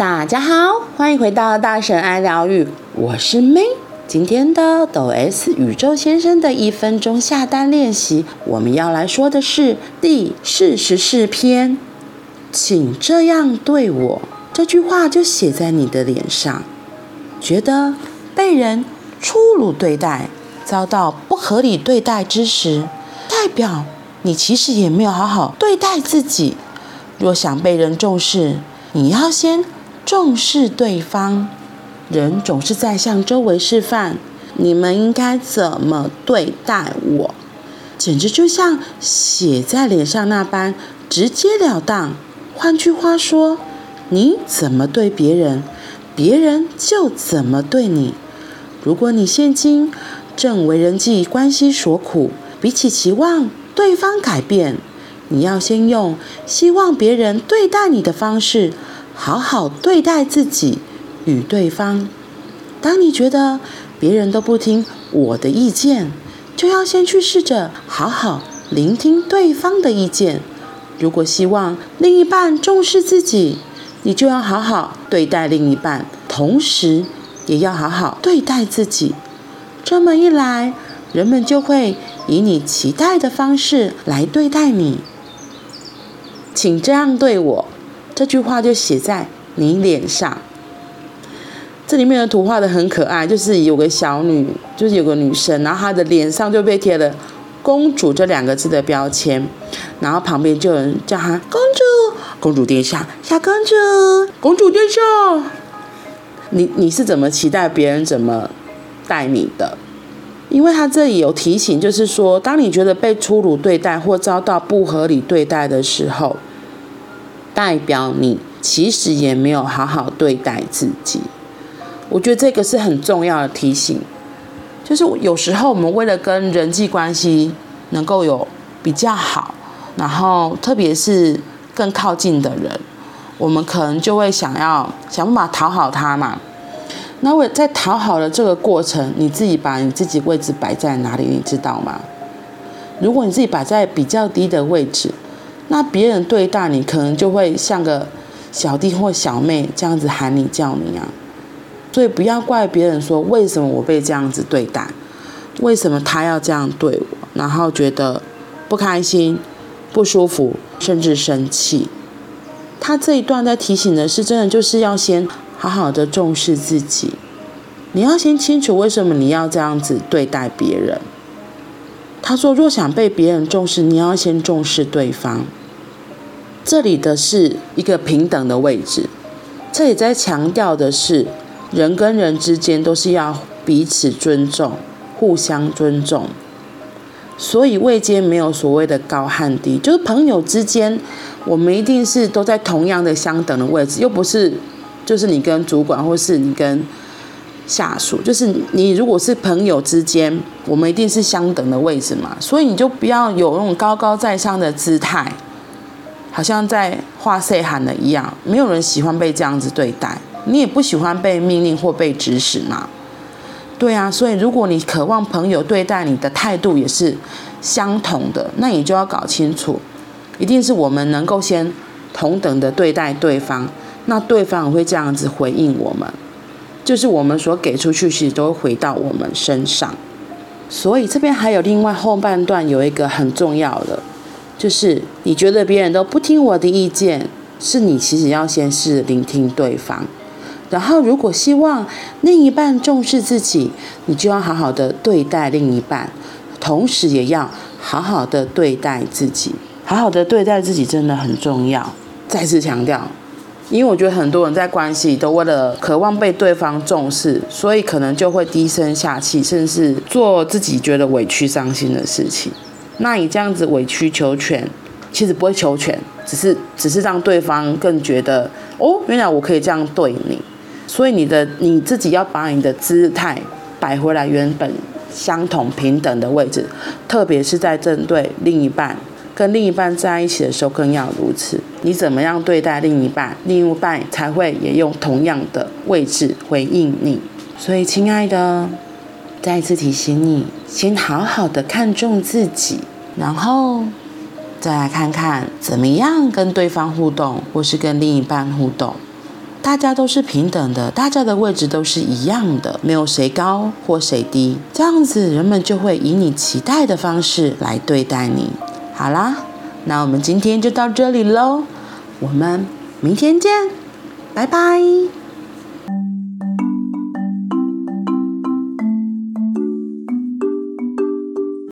大家好，欢迎回到大神爱疗愈，我是 May。今天的抖 S 宇宙先生的一分钟下单练习，我们要来说的是第四十四篇，请这样对我。这句话就写在你的脸上。觉得被人粗鲁对待、遭到不合理对待之时，代表你其实也没有好好对待自己。若想被人重视，你要先重视对方。人总是在向周围示范，你们应该怎么对待我，简直就像写在脸上那般直截了当。换句话说，你怎么对别人，别人就怎么对你。如果你现今正为人际关系所苦，比起期望对方改变，你要先用希望别人对待你的方式，好好对待自己与对方。当你觉得别人都不听我的意见，就要先去试着好好聆听对方的意见。如果希望另一半重视自己，你就要好好对待另一半，同时也要好好对待自己。这么一来，人们就会以你期待的方式来对待你。请这样对我，这句话就写在你脸上。这里面的图画得很可爱，就是有个小女，就是有个女生，然后她的脸上就被贴了“公主”这两个字的标签，然后旁边就有人叫她“公主”。公主殿下，小公主，公主殿下，你你是怎么期待别人怎么待你的？因为他这里有提醒，就是说，当你觉得被粗鲁对待或遭到不合理对待的时候，代表你其实也没有好好对待自己。我觉得这个是很重要的提醒，就是有时候我们为了跟人际关系能够有比较好，然后特别是。更靠近的人，我们可能就会想要想办法讨好他嘛。那为在讨好的这个过程，你自己把你自己位置摆在哪里，你知道吗？如果你自己摆在比较低的位置，那别人对待你，可能就会像个小弟或小妹这样子喊你叫你啊。所以不要怪别人说，为什么我被这样子对待，为什么他要这样对我，然后觉得不开心。不舒服，甚至生气。他这一段在提醒的是，真的就是要先好好的重视自己。你要先清楚为什么你要这样子对待别人。他说，若想被别人重视，你要先重视对方。这里的是一个平等的位置。这里在强调的是，人跟人之间都是要彼此尊重，互相尊重。所以位阶没有所谓的高和低，就是朋友之间，我们一定是都在同样的相等的位置，又不是就是你跟主管或是你跟下属，就是你如果是朋友之间，我们一定是相等的位置嘛，所以你就不要有那种高高在上的姿态，好像在画谁喊的一样，没有人喜欢被这样子对待，你也不喜欢被命令或被指使嘛。对啊，所以如果你渴望朋友对待你的态度也是相同的，那你就要搞清楚，一定是我们能够先同等的对待对方，那对方也会这样子回应我们，就是我们所给出去，其实都会回到我们身上。所以这边还有另外后半段有一个很重要的，就是你觉得别人都不听我的意见，是你其实要先试聆听对方。然后，如果希望另一半重视自己，你就要好好的对待另一半，同时也要好好的对待自己。好好的对待自己真的很重要。再次强调，因为我觉得很多人在关系都为了渴望被对方重视，所以可能就会低声下气，甚至做自己觉得委屈伤心的事情。那你这样子委曲求全，其实不会求全，只是只是让对方更觉得哦，原来我可以这样对你。所以你的你自己要把你的姿态摆回来原本相同平等的位置，特别是在针对另一半，跟另一半在一起的时候更要如此。你怎么样对待另一半，另一半才会也用同样的位置回应你。所以，亲爱的，再次提醒你，先好好的看重自己，然后再来看看怎么样跟对方互动，或是跟另一半互动。大家都是平等的，大家的位置都是一样的，没有谁高或谁低。这样子，人们就会以你期待的方式来对待你。好啦，那我们今天就到这里喽，我们明天见，拜拜。